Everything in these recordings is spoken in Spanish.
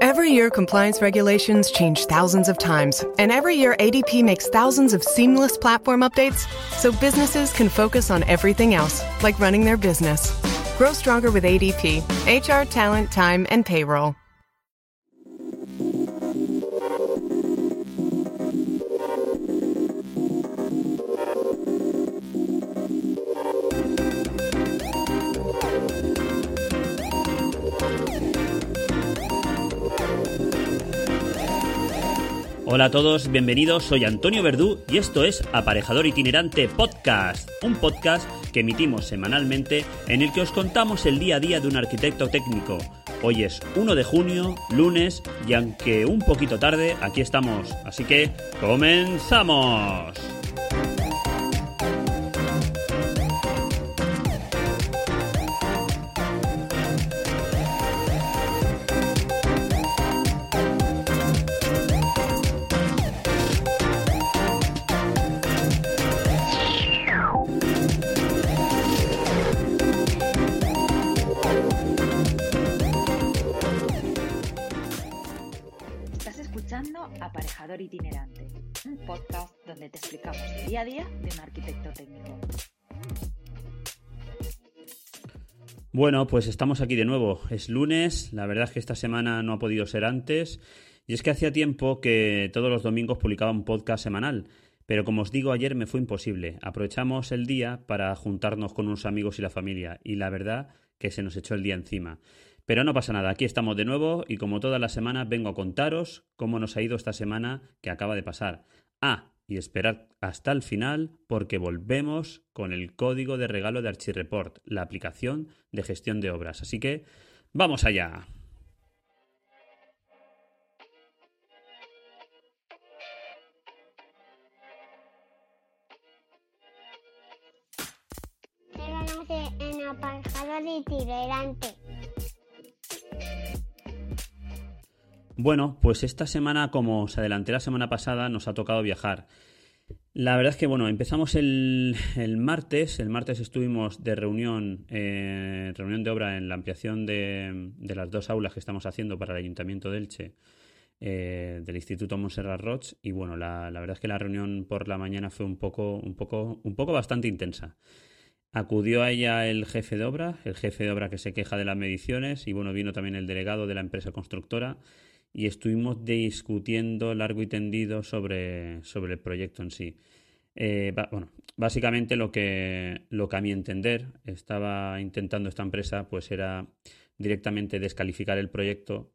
Every year, compliance regulations change thousands of times, and every year, ADP makes thousands of seamless platform updates so businesses can focus on everything else, like running their business. Grow stronger with ADP HR, talent, time, and payroll. Hola a todos, bienvenidos, soy Antonio Verdú y esto es Aparejador Itinerante Podcast, un podcast que emitimos semanalmente en el que os contamos el día a día de un arquitecto técnico. Hoy es 1 de junio, lunes, y aunque un poquito tarde, aquí estamos, así que comenzamos. Itinerante, un podcast donde te explicamos el día a día de un arquitecto técnico. Bueno, pues estamos aquí de nuevo. Es lunes, la verdad es que esta semana no ha podido ser antes. Y es que hacía tiempo que todos los domingos publicaba un podcast semanal. Pero como os digo, ayer me fue imposible. Aprovechamos el día para juntarnos con unos amigos y la familia. Y la verdad que se nos echó el día encima. Pero no pasa nada, aquí estamos de nuevo y como todas las semanas vengo a contaros cómo nos ha ido esta semana que acaba de pasar. Ah, y esperad hasta el final porque volvemos con el código de regalo de Archireport, la aplicación de gestión de obras. Así que, vamos allá. En Aparejador Itinerante. Bueno, pues esta semana, como os adelanté la semana pasada, nos ha tocado viajar. La verdad es que, bueno, empezamos el, el martes. El martes estuvimos de reunión, eh, reunión de obra en la ampliación de, de las dos aulas que estamos haciendo para el Ayuntamiento de Elche, eh, del Instituto Montserrat Roig. Y bueno, la, la verdad es que la reunión por la mañana fue un poco, un poco, un poco bastante intensa. Acudió a ella el jefe de obra, el jefe de obra que se queja de las mediciones, y bueno, vino también el delegado de la empresa constructora y estuvimos discutiendo largo y tendido sobre, sobre el proyecto en sí. Eh, bueno, básicamente lo que, lo que a mi entender estaba intentando esta empresa pues era directamente descalificar el proyecto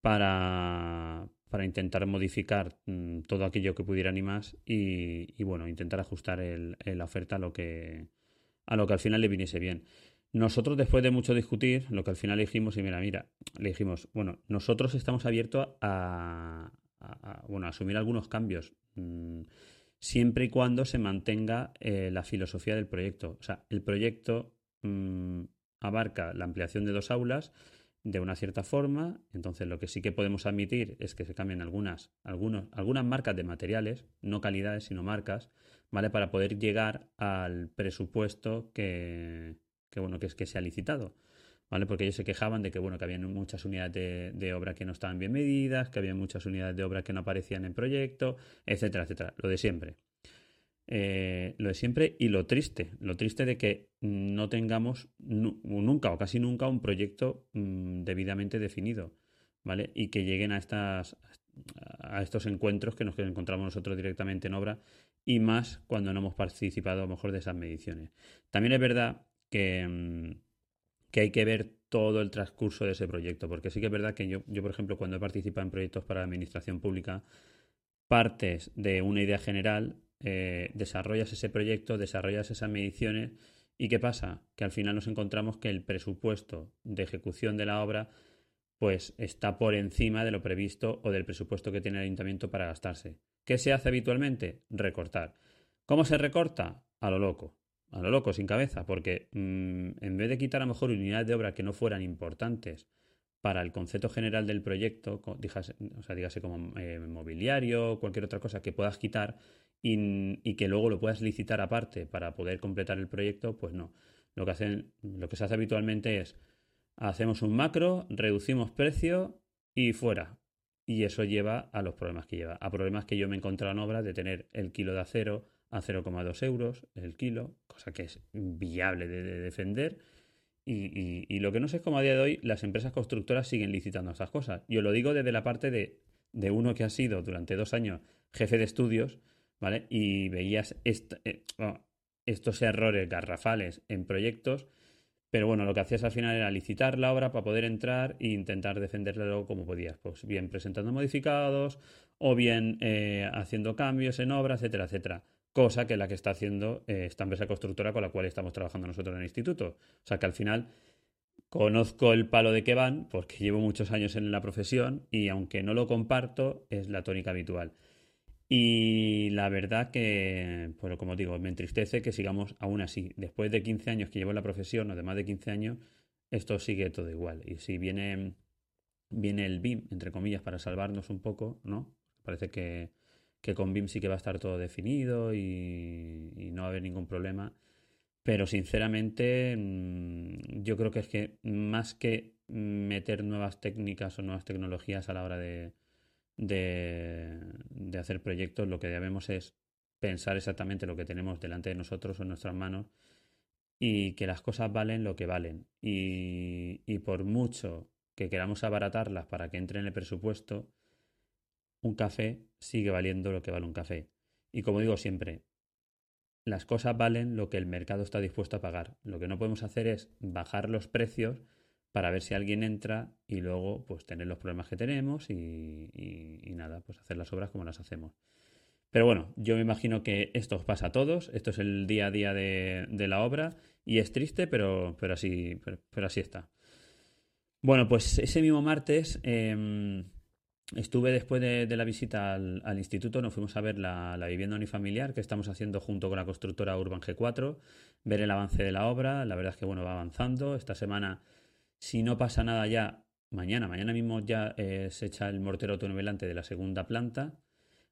para, para intentar modificar mm, todo aquello que pudieran y más y, y, bueno, intentar ajustar el- la oferta a lo que, a lo que al final le viniese bien. Nosotros, después de mucho discutir, lo que al final le dijimos, y mira, mira, le dijimos, bueno, nosotros estamos abiertos a, bueno, a asumir algunos cambios, mm, siempre y cuando se mantenga eh, la filosofía del proyecto. O sea, el proyecto mm, abarca la ampliación de dos aulas de una cierta forma, entonces lo que sí que podemos admitir es que se cambien algunas, algunos, algunas marcas de materiales, no calidades, sino marcas, ¿vale? Para poder llegar al presupuesto que, que bueno, que es que se ha licitado. ¿Vale? Porque ellos se quejaban de que, bueno, que había muchas unidades de, obra que no estaban bien medidas, que había muchas unidades de obra que no aparecían en proyecto, etcétera, etcétera. Lo de siempre. Eh, lo de siempre y lo triste, lo triste de que no tengamos nu- nunca o casi nunca un proyecto mm, debidamente definido, ¿vale? Y que lleguen a estas a estos encuentros que nos encontramos nosotros directamente en obra y más cuando no hemos participado a lo mejor de esas mediciones. También es verdad que, mm, que hay que ver todo el transcurso de ese proyecto, porque sí que es verdad que yo, yo, por ejemplo, cuando he participado en proyectos para administración pública, partes de una idea general, eh, desarrollas ese proyecto, desarrollas esas mediciones y ¿qué pasa? Que al final nos encontramos que el presupuesto de ejecución de la obra pues está por encima de lo previsto o del presupuesto que tiene el ayuntamiento para gastarse. ¿Qué se hace habitualmente? Recortar. ¿Cómo se recorta? A lo loco. A lo loco, sin cabeza, porque mm, en vez de quitar a lo mejor unidades de obra que no fueran importantes para el concepto general del proyecto, o sea, dígase como eh, mobiliario, cualquier otra cosa que puedas quitar y, que luego lo puedas licitar aparte para poder completar el proyecto, pues no. Lo que, hacen, lo que se hace habitualmente es hacemos un macro, reducimos precio y fuera. Y eso lleva a los problemas que lleva. A problemas que yo me he encontrado en obras de tener el kilo de acero a 0,2 euros el kilo, cosa que es viable de defender y, lo que no sé es cómo a día de hoy las empresas constructoras siguen licitando esas cosas. Yo lo digo desde la parte de, uno que ha sido durante dos años jefe de estudios, ¿vale? Y veías eh, estos errores garrafales en proyectos, pero bueno, lo que hacías al final era licitar la obra para poder entrar e intentar defenderla luego como podías. Pues bien presentando modificados o bien eh, haciendo cambios en obra, etcétera, etcétera cosa que la que está haciendo eh, esta empresa constructora con la cual estamos trabajando nosotros en el instituto. O sea que al final conozco el palo de que van porque llevo muchos años en la profesión y aunque no lo comparto, es la tónica habitual. Y la verdad que, pues como digo, me entristece que sigamos aún así. Después de 15 años que llevo en la profesión, o de más de 15 años, esto sigue todo igual. Y si viene, viene el BIM, entre comillas, para salvarnos un poco, ¿no? Parece que, que con BIM sí que va a estar todo definido y, no va a haber ningún problema. Pero sinceramente, mm, yo creo que es que más que meter nuevas técnicas o nuevas tecnologías a la hora de, de, hacer proyectos, lo que debemos es pensar exactamente lo que tenemos delante de nosotros o en nuestras manos y que las cosas valen lo que valen. Y, y por mucho que queramos abaratarlas para que entre en el presupuesto, un café sigue valiendo lo que vale un café. Y como digo siempre, las cosas valen lo que el mercado está dispuesto a pagar. Lo que no podemos hacer es bajar los precios para ver si alguien entra y luego pues tener los problemas que tenemos y, nada, pues hacer las obras como las hacemos. Pero bueno, yo me imagino que esto os pasa a todos, esto es el día a día de, la obra y es triste, pero, pero, así, pero, así está. Bueno, pues ese mismo martes em, Estuve después de, la visita al, instituto, nos fuimos a ver la, vivienda unifamiliar que estamos haciendo junto con la constructora Urban G4, ver el avance de la obra. La verdad es que bueno, va avanzando. Esta semana, si no pasa nada ya, mañana, mañana mismo ya eh, se echa el mortero autonivelante de la segunda planta,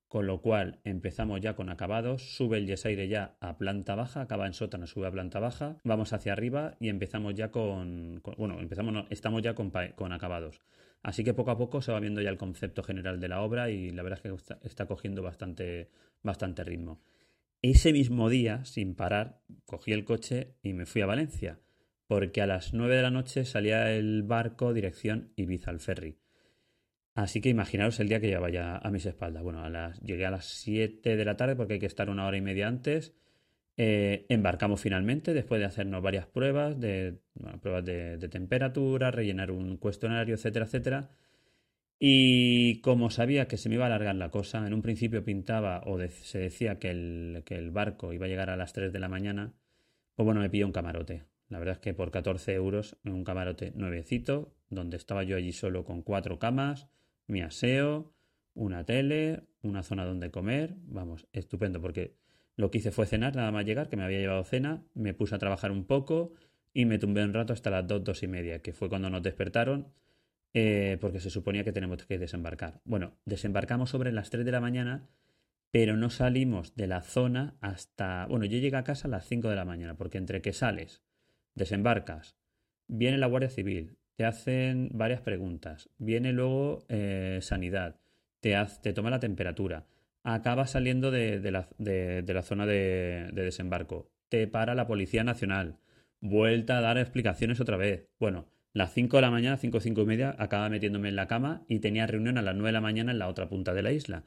con lo cual empezamos ya con acabados, sube el yesaire ya a planta baja, acaba en sótano, sube a planta baja, vamos hacia arriba y empezamos ya con, bueno, empezamos, estamos ya con, con acabados. Así que poco a poco se va viendo ya el concepto general de la obra y la verdad es que está, cogiendo bastante, bastante ritmo. Ese mismo día, sin parar, cogí el coche y me fui a Valencia, porque a las 9 de la noche salía el barco dirección Ibiza al ferry. Así que imaginaros el día que llevaba ya a mis espaldas. Bueno, llegué a las 7 de la tarde porque hay que estar una hora y media antes eh, embarcamos finalmente después de hacernos varias pruebas, de, pruebas de, temperatura, rellenar un cuestionario, etcétera, etcétera. Y como sabía que se me iba a alargar la cosa, en un principio pintaba o se decía que el, que el, barco iba a llegar a las 3 de la mañana, pues bueno, me pilló un camarote. La verdad es que por 14 euros, un camarote nuevecito, donde estaba yo allí solo con cuatro camas, mi aseo, una tele, una zona donde comer. Vamos, estupendo, porque lo que hice fue cenar, nada más llegar, que me había llevado cena, me puse a trabajar un poco y me tumbé un rato hasta las dos, dos y media, que fue cuando nos despertaron, eh, porque se suponía que tenemos que desembarcar. Bueno, desembarcamos sobre las 3 de la mañana, pero no salimos de la zona hasta... Bueno, yo llegué a casa a las 5 de la mañana, porque entre que sales, desembarcas, viene la Guardia Civil, te hacen varias preguntas, viene luego eh, sanidad, te, te toma la temperatura, acaba saliendo de, la, zona de, desembarco. Te para la Policía Nacional. Vuelta a dar explicaciones otra vez. Bueno, las 5 de la mañana, 5 5 y media, acaba metiéndome en la cama y tenía reunión a las 9 de la mañana en la otra punta de la isla.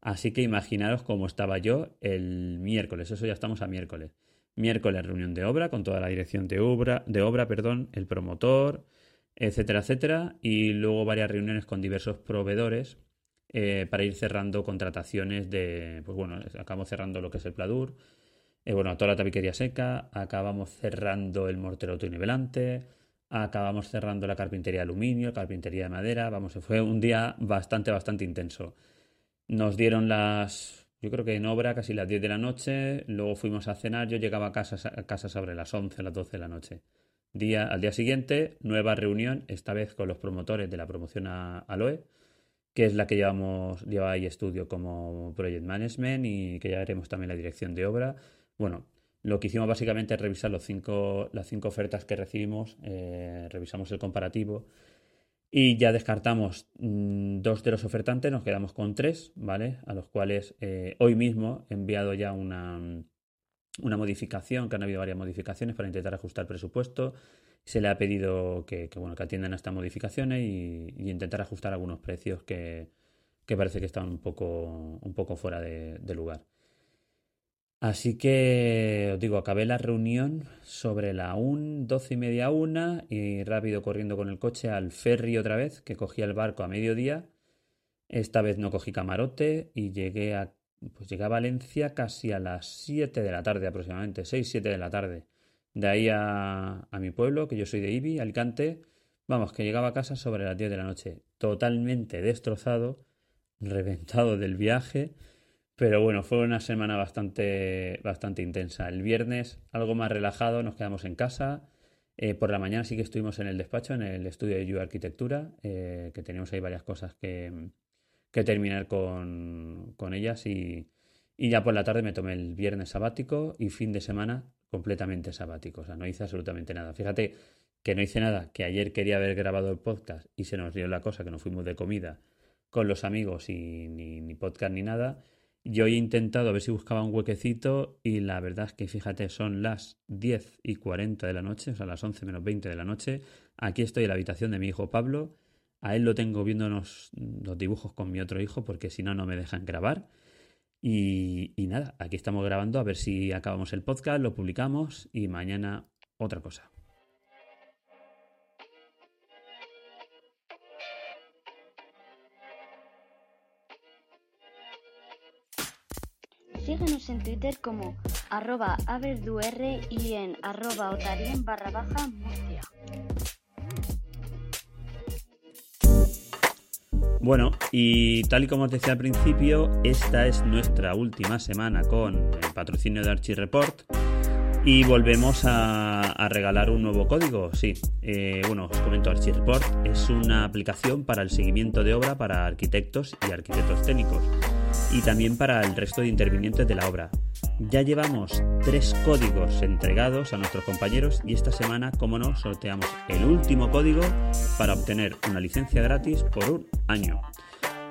Así que imaginaros cómo estaba yo el miércoles. Eso ya estamos a miércoles. Miércoles reunión de obra con toda la dirección de obra, de obra, perdón, el promotor, etcétera, etcétera, y luego varias reuniones con diversos proveedores eh, para ir cerrando contrataciones de, pues bueno, acabamos cerrando lo que es el Pladur, eh, bueno, toda la tabiquería seca, acabamos cerrando el mortero autonivelante, acabamos cerrando la carpintería de aluminio, carpintería de madera, vamos, fue un día bastante, bastante intenso. Nos dieron las, yo creo que en obra casi las 10 de la noche, luego fuimos a cenar, yo llegaba a casa, a casa sobre las 11, las 12 de la noche. Día, al día siguiente, nueva reunión, esta vez con los promotores de la promoción a Aloe, que es la que llevamos, lleva ahí estudio como Project Management y que ya veremos también la dirección de obra. Bueno, lo que hicimos básicamente es revisar los cinco, las cinco ofertas que recibimos, eh, revisamos el comparativo y ya descartamos mm, dos de los ofertantes, nos quedamos con tres, ¿vale? A los cuales eh, hoy mismo he enviado ya una, una modificación, que han habido varias modificaciones para intentar ajustar el presupuesto. Se le ha pedido que, bueno, que atiendan a estas modificaciones y, intentar ajustar algunos precios que, parece que están un poco, un poco fuera de lugar. Así que os digo, acabé la reunión sobre la 1, 12 y media una y rápido corriendo con el coche al ferry otra vez, que cogí el barco a mediodía. Esta vez no cogí camarote y llegué a, pues llegué a Valencia casi a las 7 de la tarde aproximadamente, 6, 7 de la tarde. De ahí a, a mi pueblo, que yo soy de Ibi, Alicante. Vamos, que llegaba a casa sobre las 10 de la noche, totalmente destrozado, reventado del viaje pero bueno, fue una semana bastante, bastante intensa. El viernes algo más relajado, nos quedamos en casa. Eh, por la mañana sí que estuvimos en el despacho, en el estudio de You Arquitectura, eh, que teníamos ahí varias cosas que, que terminar con, con ellas y, y, ya por la tarde me tomé el viernes sabático y fin de semana completamente sabático. O sea, no hice absolutamente nada. Fíjate que no hice nada, que ayer quería haber grabado el podcast y se nos dio la cosa que nos fuimos de comida con los amigos y ni, ni podcast ni nada yo he intentado a ver si buscaba un huequecito y la verdad es que fíjate, son las 10 y 40 de la noche, o sea, las 11 menos 20 de la noche. Aquí estoy en la habitación de mi hijo Pablo. A él lo tengo viendo los dibujos con mi otro hijo porque si no, no me dejan grabar. Y, nada, aquí estamos grabando a ver si acabamos el podcast, lo publicamos y mañana otra cosa. Síguenos en Twitter como arroba y en arroba otarien barra baja Murcia. Bueno, y tal y como os decía al principio, esta es nuestra última semana con el patrocinio de Archie Report y volvemos a, regalar un nuevo código. Sí, eh, bueno, os comento Archie Report es una aplicación para el seguimiento de obra para arquitectos y arquitectos técnicos y también para el resto de intervinientes de la obra. Ya llevamos tres códigos entregados a nuestros compañeros y esta semana, como no, sorteamos el último código para obtener una licencia gratis por un año.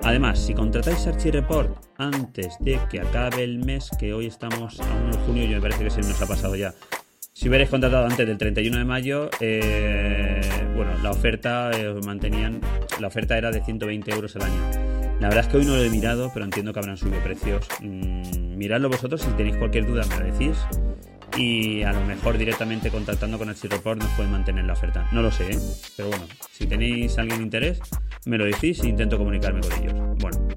Además, si contratáis Archireport antes de que acabe el mes, que hoy estamos a 1 de junio, yo me parece que se nos ha pasado ya. Si hubierais contratado antes del 31 de mayo, eh, bueno, la oferta eh, mantenían, la oferta era de 120 euros al año. La verdad es que hoy no lo he mirado, pero entiendo que habrán subido precios. Mm, miradlo vosotros, si tenéis cualquier duda me lo decís. Y a lo mejor directamente contactando con el nos pueden mantener la oferta. No lo sé, ¿eh? pero bueno, si tenéis alguien interés, me lo decís e intento comunicarme con ellos. Bueno,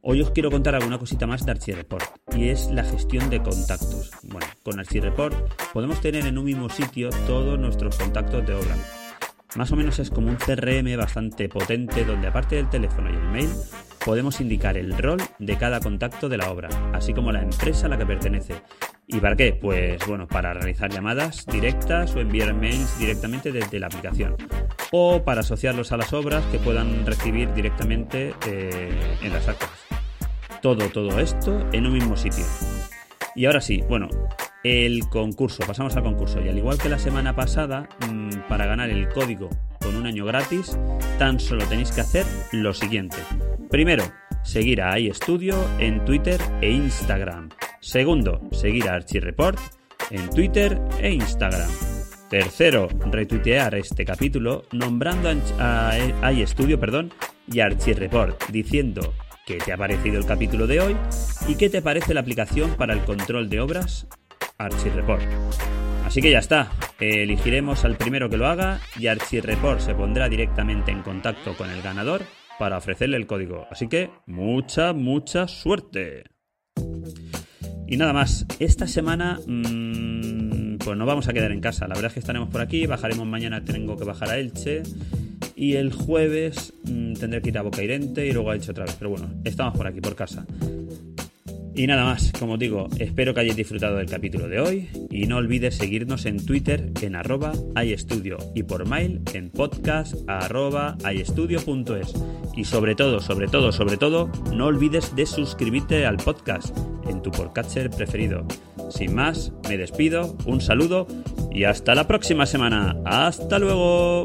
hoy os quiero contar alguna cosita más de Report y es la gestión de contactos. Bueno, con Report podemos tener en un mismo sitio todos nuestros contactos de obra más o menos es como un CRM bastante potente donde aparte del teléfono y el mail podemos indicar el rol de cada contacto de la obra, así como la empresa a la que pertenece. ¿Y para qué? Pues bueno, para realizar llamadas directas o enviar mails directamente desde la aplicación. O para asociarlos a las obras que puedan recibir directamente eh, en las actas. Todo, todo esto en un mismo sitio. Y ahora sí, bueno, el concurso, pasamos al concurso. Y al igual que la semana pasada, mm, para ganar el código con un año gratis, tan solo tenéis que hacer lo siguiente. Primero, seguir a iStudio en Twitter e Instagram. Segundo, seguir a Archireport en Twitter e Instagram. Tercero, retuitear este capítulo nombrando a iStudio perdón, y Archireport, diciendo qué te ha parecido el capítulo de hoy y qué te parece la aplicación para el control de obras Archireport. Así que ya está, elegiremos al primero que lo haga y Archireport se pondrá directamente en contacto con el ganador para ofrecerle el código. Así que mucha, mucha suerte. Y nada más, esta semana mmm, pues nos vamos a quedar en casa. La verdad es que estaremos por aquí, bajaremos mañana, tengo que bajar a Elche y el jueves mm, tendré que ir a Bocairente y luego a Elche otra vez. Pero bueno, estamos por aquí, por casa. Y nada más, como digo, espero que hayáis disfrutado del capítulo de hoy y no olvides seguirnos en Twitter en arroba iStudio y por mail en podcast arroba. Y sobre todo, sobre todo, sobre todo, no olvides de suscribirte al podcast en tu podcatcher preferido. Sin más, me despido, un saludo y hasta la próxima semana. ¡Hasta luego!